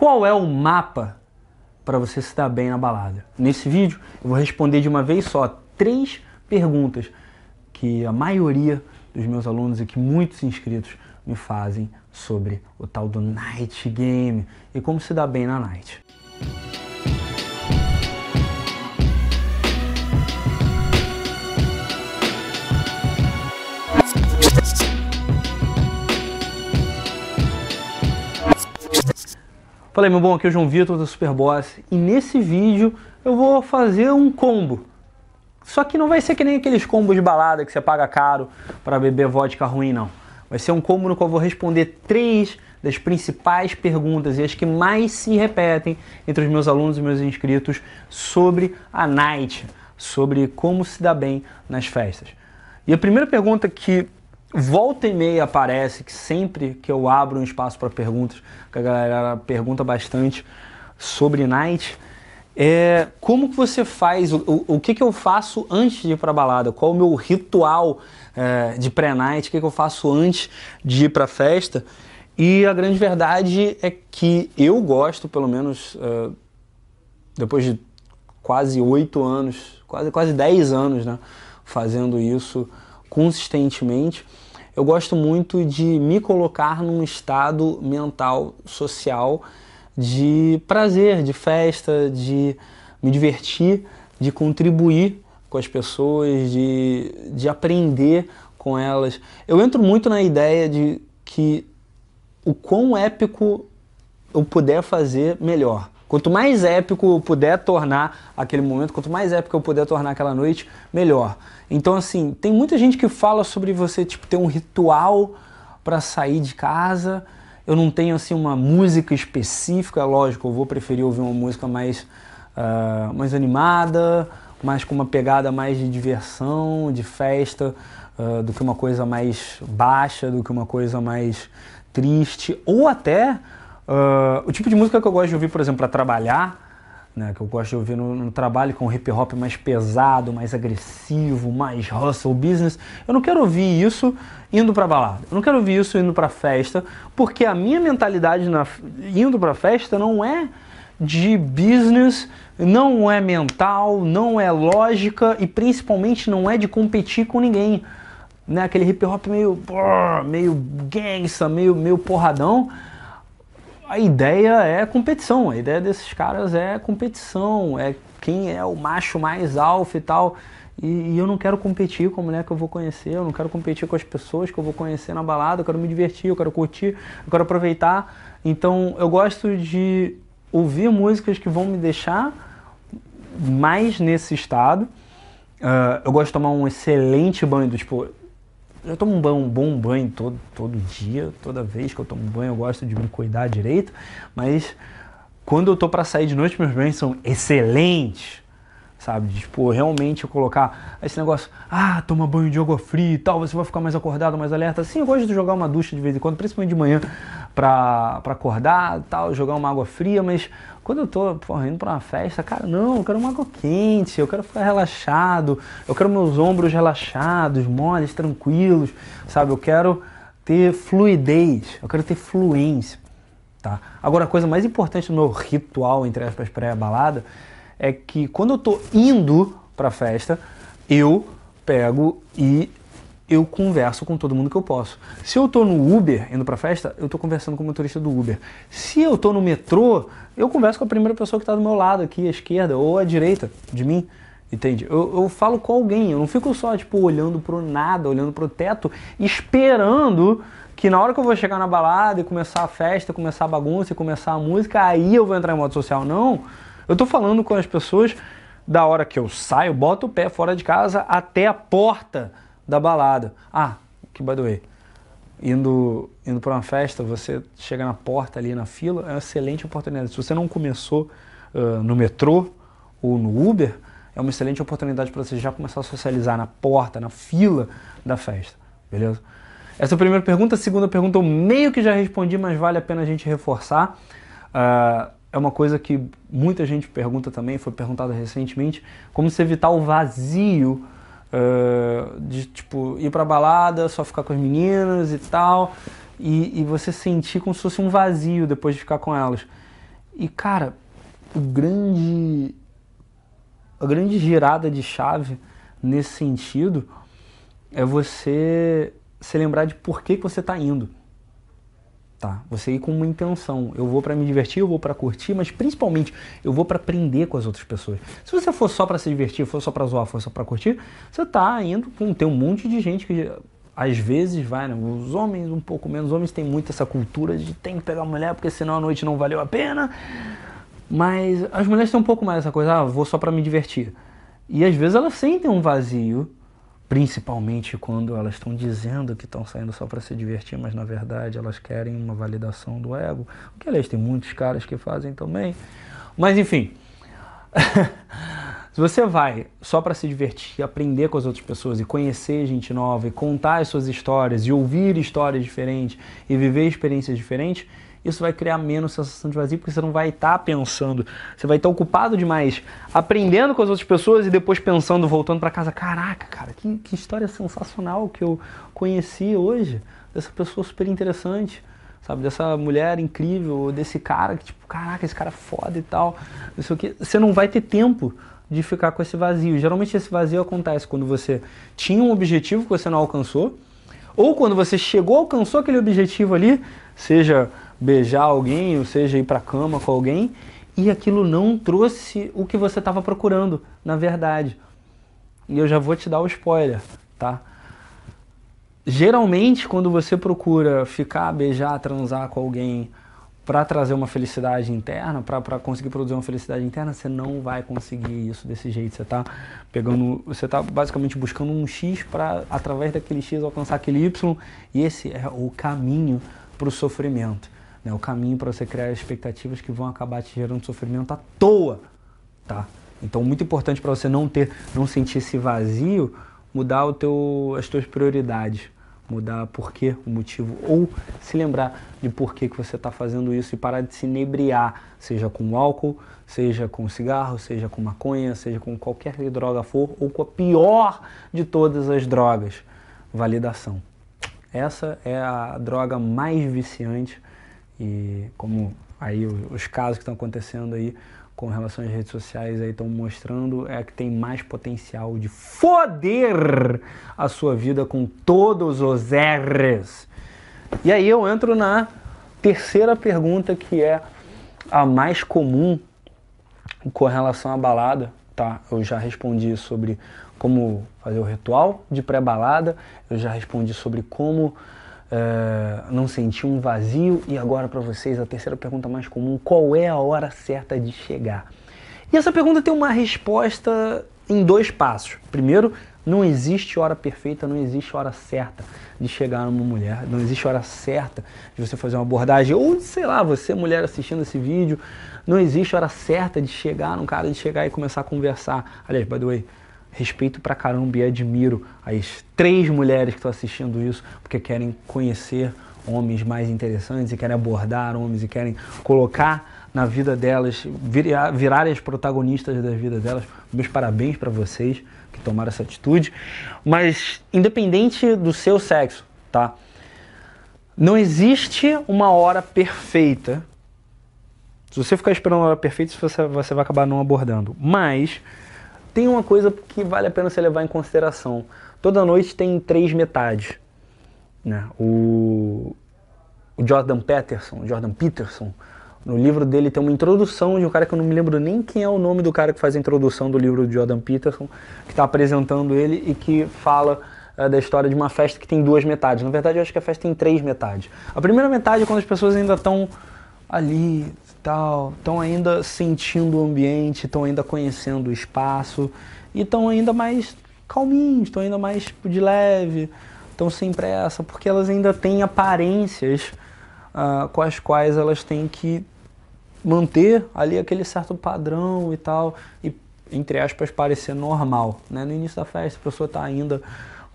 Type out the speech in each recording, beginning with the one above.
Qual é o mapa para você se dar bem na balada? Nesse vídeo eu vou responder de uma vez só três perguntas que a maioria dos meus alunos e que muitos inscritos me fazem sobre o tal do night game e como se dar bem na night. Falei, meu bom, aqui é o João Vitor da Superboss e nesse vídeo eu vou fazer um combo. Só que não vai ser que nem aqueles combos de balada que você paga caro para beber vodka ruim, não. Vai ser um combo no qual eu vou responder três das principais perguntas e as que mais se repetem entre os meus alunos e meus inscritos sobre a night, sobre como se dá bem nas festas. E a primeira pergunta que volta e meia aparece, que sempre que eu abro um espaço para perguntas, que a galera pergunta bastante sobre night, é como que você faz, o, o, que, que eu faço antes de ir para balada, qual o meu ritual é, de pré-night, o que, que eu faço antes de ir para festa. E a grande verdade é que eu gosto, pelo menos uh, depois de quase oito anos, quase quase dez anos, né, fazendo isso consistentemente, eu gosto muito de me colocar num estado mental, social, de prazer, de festa, de me divertir, de contribuir com as pessoas, de, de aprender com elas. Eu entro muito na ideia de que o quão épico eu puder fazer, melhor. Quanto mais épico eu puder tornar aquele momento, quanto mais épico eu puder tornar aquela noite, melhor. Então, assim, tem muita gente que fala sobre você tipo, ter um ritual para sair de casa. Eu não tenho assim uma música específica, lógico, eu vou preferir ouvir uma música mais, uh, mais animada, mais com uma pegada mais de diversão, de festa, uh, do que uma coisa mais baixa, do que uma coisa mais triste, ou até uh, o tipo de música que eu gosto de ouvir, por exemplo, para trabalhar, né, que eu gosto de ouvir no, no, trabalho com hip hop mais pesado, mais agressivo, mais hustle business. Eu não quero ouvir isso indo para balada. Eu não quero ouvir isso indo para festa, porque a minha mentalidade na, indo para festa não é de business, não é mental, não é lógica e principalmente não é de competir com ninguém. Né? Aquele hip hop meio, meio gangsta, meio, meio porradão a ideia é competição, a ideia desses caras é competição, é quem é o macho mais alfa e tal. E, e, eu não quero competir com a mulher que eu vou conhecer, eu não quero competir com as pessoas que eu vou conhecer na balada, eu quero me divertir, eu quero curtir, eu quero aproveitar. Então eu gosto de ouvir músicas que vão me deixar mais nesse estado. Uh, eu gosto de tomar um excelente banho, do, tipo, eu tomo um, banho, um bom banho todo, todo dia, toda vez que eu tomo banho eu gosto de me cuidar direito, mas quando eu tô para sair de noite meus banhos são excelentes, sabe? Tipo, realmente eu colocar esse negócio, ah, toma banho de água fria e tal, você vai ficar mais acordado, mais alerta. Sim, eu gosto de jogar uma ducha de vez em quando, principalmente de manhã, pra, pra acordar tal, jogar uma água fria, mas quando eu tô porra, indo pra uma festa, cara, não, eu quero uma água quente, eu quero ficar relaxado, eu quero meus ombros relaxados, moles, tranquilos, sabe? Eu quero ter fluidez, eu quero ter fluência, tá? Agora, a coisa mais importante no meu ritual, entre aspas, pré-balada, é que quando eu tô indo pra festa, eu pego e eu converso com todo mundo que eu posso. Se eu estou no Uber indo para festa, eu estou conversando com o motorista do Uber. Se eu estou no metrô, eu converso com a primeira pessoa que está do meu lado aqui, à esquerda ou à direita de mim. Entende? Eu, eu falo com alguém, eu não fico só tipo olhando pro nada, olhando pro teto, esperando que na hora que eu vou chegar na balada e começar a festa, começar a bagunça e começar a música, aí eu vou entrar em modo social. Não. Eu estou falando com as pessoas da hora que eu saio, boto o pé fora de casa até a porta da balada. Ah, que by the way, indo, indo para uma festa, você chega na porta ali na fila, é uma excelente oportunidade. Se você não começou uh, no metrô ou no Uber, é uma excelente oportunidade para você já começar a socializar na porta, na fila da festa, beleza? Essa é a primeira pergunta. A segunda pergunta eu meio que já respondi, mas vale a pena a gente reforçar. Uh, é uma coisa que muita gente pergunta também, foi perguntada recentemente, como se evitar o vazio uh, de tipo ir pra balada, só ficar com as meninas e tal, e, e, você sentir como se fosse um vazio depois de ficar com elas. E cara, o grande a grande girada de chave nesse sentido é você se lembrar de por que, que você está indo. Tá? Você ir com uma intenção. Eu vou para me divertir, eu vou para curtir, mas principalmente eu vou para aprender com as outras pessoas. Se você for só para se divertir, for só para zoar, for só para curtir, você tá indo com tem um monte de gente que às vezes vai, né? Os homens um pouco menos, os homens têm muito essa cultura de tem que pegar mulher porque senão a noite não valeu a pena. Mas as mulheres têm um pouco mais essa coisa, ah, vou só para me divertir. E às vezes elas sentem um vazio principalmente quando elas estão dizendo que estão saindo só para se divertir, mas na verdade elas querem uma validação do ego, o que aliás tem muitos caras que fazem também. Mas enfim, se você vai só para se divertir, aprender com as outras pessoas e conhecer gente nova e contar as suas histórias e ouvir histórias diferentes e viver experiências diferentes, isso vai criar menos sensação de vazio, porque você não vai estar tá pensando, você vai estar tá ocupado demais aprendendo com as outras pessoas e depois pensando, voltando para casa, caraca, cara, que, que história sensacional que eu conheci hoje, dessa pessoa super interessante, sabe, dessa mulher incrível, desse cara que tipo, caraca, esse cara é foda e tal, não sei o que, você não vai ter tempo de ficar com esse vazio. Geralmente esse vazio acontece quando você tinha um objetivo que você não alcançou, ou quando você chegou, alcançou aquele objetivo ali, seja beijar alguém, ou seja, ir para a cama com alguém, e aquilo não trouxe o que você estava procurando, na verdade. E eu já vou te dar o spoiler, tá? Geralmente, quando você procura ficar, beijar, transar com alguém para trazer uma felicidade interna, para conseguir produzir uma felicidade interna, você não vai conseguir isso desse jeito. Você está pegando, você está basicamente buscando um X para através daquele X alcançar aquele Y, e esse é o caminho para o sofrimento né, o caminho para você criar expectativas que vão acabar te gerando sofrimento à toa, tá? Então, muito importante para você não ter, não sentir esse vazio, mudar o teu, as tuas prioridades, mudar porquê, o motivo, ou se lembrar de por que você está fazendo isso e parar de se inebriar, seja com álcool, seja com cigarro, seja com maconha, seja com qualquer droga for, ou com a pior de todas as drogas, validação. Essa é a droga mais viciante e como aí os casos que estão acontecendo aí com relação às redes sociais aí estão mostrando é que tem mais potencial de foder a sua vida com todos os R's. E aí eu entro na terceira pergunta que é a mais comum com relação à balada, tá? Eu já respondi sobre como fazer o ritual de pré-balada, eu já respondi sobre como é, não sentir um vazio? E agora para vocês a terceira pergunta mais comum: qual é a hora certa de chegar? E essa pergunta tem uma resposta em dois passos. Primeiro, não existe hora perfeita, não existe hora certa de chegar numa mulher, não existe hora certa de você fazer uma abordagem, ou sei lá, você mulher assistindo esse vídeo, não existe hora certa de chegar num cara, de chegar e começar a conversar. Aliás, by the way, respeito pra caramba e admiro as três mulheres que estão assistindo isso, porque querem conhecer homens mais interessantes e querem abordar homens e querem colocar na vida delas, virar, virarem as protagonistas da vida delas. Meus parabéns para vocês que tomaram essa atitude. Mas independente do seu sexo, tá? Não existe uma hora perfeita. Se você ficar esperando a hora perfeita, você, você vai acabar não abordando. Mas tem uma coisa que vale a pena você levar em consideração. Toda noite tem três metades. Né? O, o Jordan Peterson, Jordan Peterson, no livro dele tem uma introdução de um cara que eu não me lembro nem quem é o nome do cara que faz a introdução do livro de Jordan Peterson, que está apresentando ele e que fala é, da história de uma festa que tem duas metades. Na verdade, eu acho que a festa tem três metades. A primeira metade é quando as pessoas ainda estão ali, tal, estão ainda sentindo o ambiente, estão ainda conhecendo o espaço e estão ainda mais calminhos, estão ainda mais tipo, de leve, estão sem pressa, porque elas ainda têm aparências uh, com as quais elas têm que manter ali aquele certo padrão e tal, e entre aspas parecer normal. Né? No início da festa a pessoa está ainda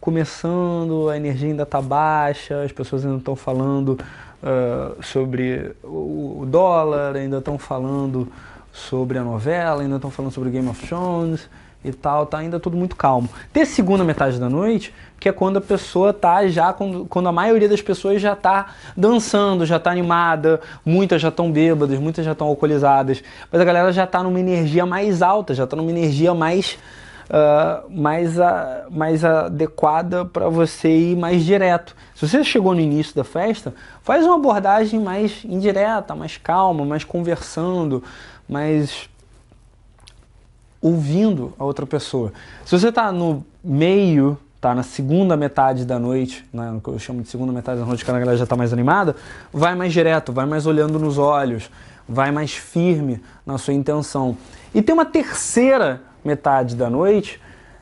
começando, a energia ainda está baixa, as pessoas ainda estão falando uh, sobre o, dólar, ainda estão falando sobre a novela, ainda estão falando sobre Game of Thrones e tal, tá ainda tudo muito calmo. Ter segunda metade da noite, que é quando a pessoa tá já, quando, quando a maioria das pessoas já tá dançando, já tá animada, muitas já estão bêbadas, muitas já estão alcoolizadas, mas a galera já tá numa energia mais alta, já tá numa energia mais uh, mais, a, mais adequada para você ir mais direto. Se você chegou no início da festa, faz uma abordagem mais indireta, mais calma, mais conversando, mais ouvindo a outra pessoa. Se você está no meio, tá na segunda metade da noite, né, no que eu chamo de segunda metade da noite, que a galera já está mais animada, vai mais direto, vai mais olhando nos olhos, vai mais firme na sua intenção. E tem uma terceira metade da noite,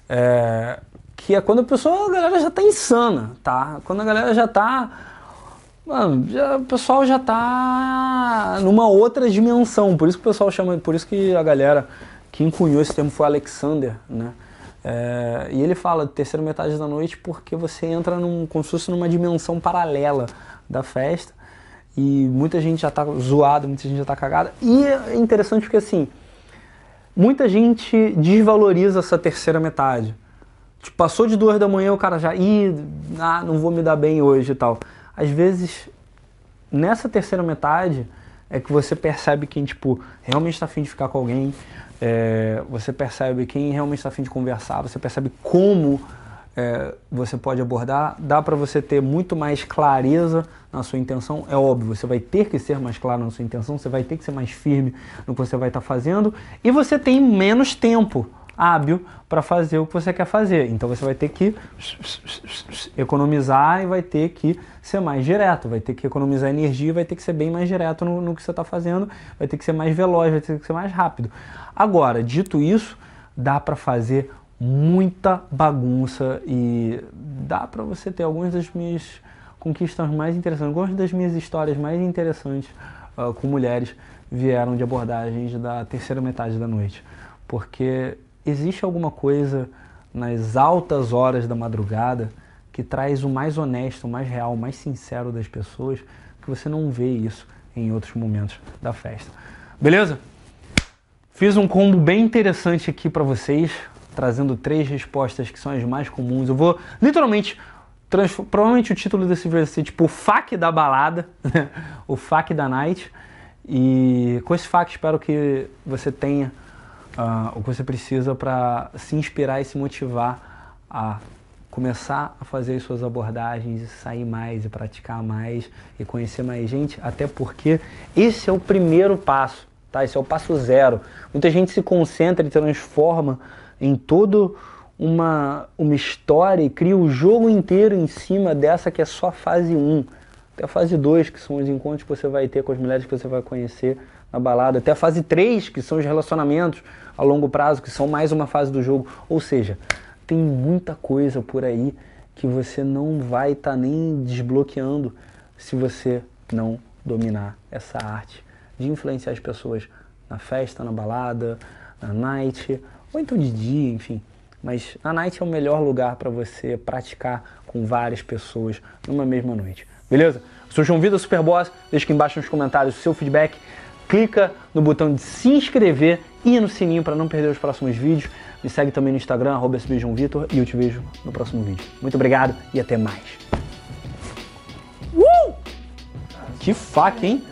é, que é quando a pessoa, a galera já tá insana, tá? Quando a galera já tá. Mano, já, o pessoal já tá numa outra dimensão. Por isso que o pessoal chama. Por isso que a galera que encunhou esse termo foi Alexander, né? É, e ele fala terceira metade da noite porque você entra num, como se fosse numa dimensão paralela da festa. E muita gente já tá zoada, muita gente já tá cagada. E é interessante porque assim Muita gente desvaloriza essa terceira metade. Tipo, passou de duas da manhã, o cara já, ih, ah, não vou me dar bem hoje e tal. Às vezes, nessa terceira metade, é que você percebe quem, tipo, realmente está afim de ficar com alguém, é, você percebe quem realmente está afim de conversar, você percebe como é, você pode abordar, dá para você ter muito mais clareza na sua intenção. É óbvio, você vai ter que ser mais claro na sua intenção, você vai ter que ser mais firme no que você vai estar tá fazendo e você tem menos tempo hábil para fazer o que você quer fazer. Então você vai ter que economizar e vai ter que ser mais direto, vai ter que economizar energia, vai ter que ser bem mais direto no, no que você está fazendo, vai ter que ser mais veloz, vai ter que ser mais rápido. Agora, dito isso, dá para fazer muita bagunça e dá para você ter algumas das minhas conquistas mais interessantes, algumas das minhas histórias mais interessantes uh, com mulheres vieram de abordagens da terceira metade da noite, porque existe alguma coisa nas altas horas da madrugada que traz o mais honesto, o mais real, o mais sincero das pessoas, que você não vê isso em outros momentos da festa. Beleza? Fiz um combo bem interessante aqui para vocês trazendo três respostas que são as mais comuns. Eu vou literalmente. Provavelmente o título desse vai ser tipo o FAQ da balada, o FAQ da night. E com esse FAQ espero que você tenha uh, o que você precisa para se inspirar e se motivar a começar a fazer as suas abordagens sair mais e praticar mais e conhecer mais gente, até porque esse é o primeiro passo, tá? Esse é o passo zero. Muita gente se concentra e transforma em todo uma, uma história e cria o jogo inteiro em cima dessa que é só a fase 1. Até a fase 2, que são os encontros que você vai ter com as mulheres que você vai conhecer na balada. Até a fase 3, que são os relacionamentos a longo prazo, que são mais uma fase do jogo. Ou seja, tem muita coisa por aí que você não vai estar tá nem desbloqueando se você não dominar essa arte de influenciar as pessoas na festa, na balada, na night ou então de dia, enfim. Mas a night é o melhor lugar para você praticar com várias pessoas numa mesma noite. Beleza? Eu sou João Vida Superboss. Deixa aqui embaixo nos comentários o seu feedback. Clica no botão de se inscrever e no sininho para não perder os próximos vídeos. Me segue também no Instagram, arroba Vitor, e eu te vejo no próximo vídeo. Muito obrigado e até mais. Uh! Que faca, hein?